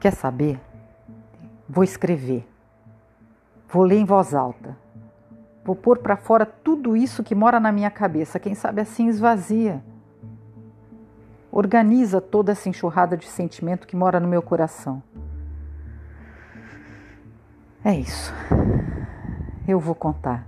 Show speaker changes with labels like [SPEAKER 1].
[SPEAKER 1] Quer saber? Vou escrever. Vou ler em voz alta. Vou pôr para fora tudo isso que mora na minha cabeça. Quem sabe assim esvazia. Organiza toda essa enxurrada de sentimento que mora no meu coração. É isso. Eu vou contar.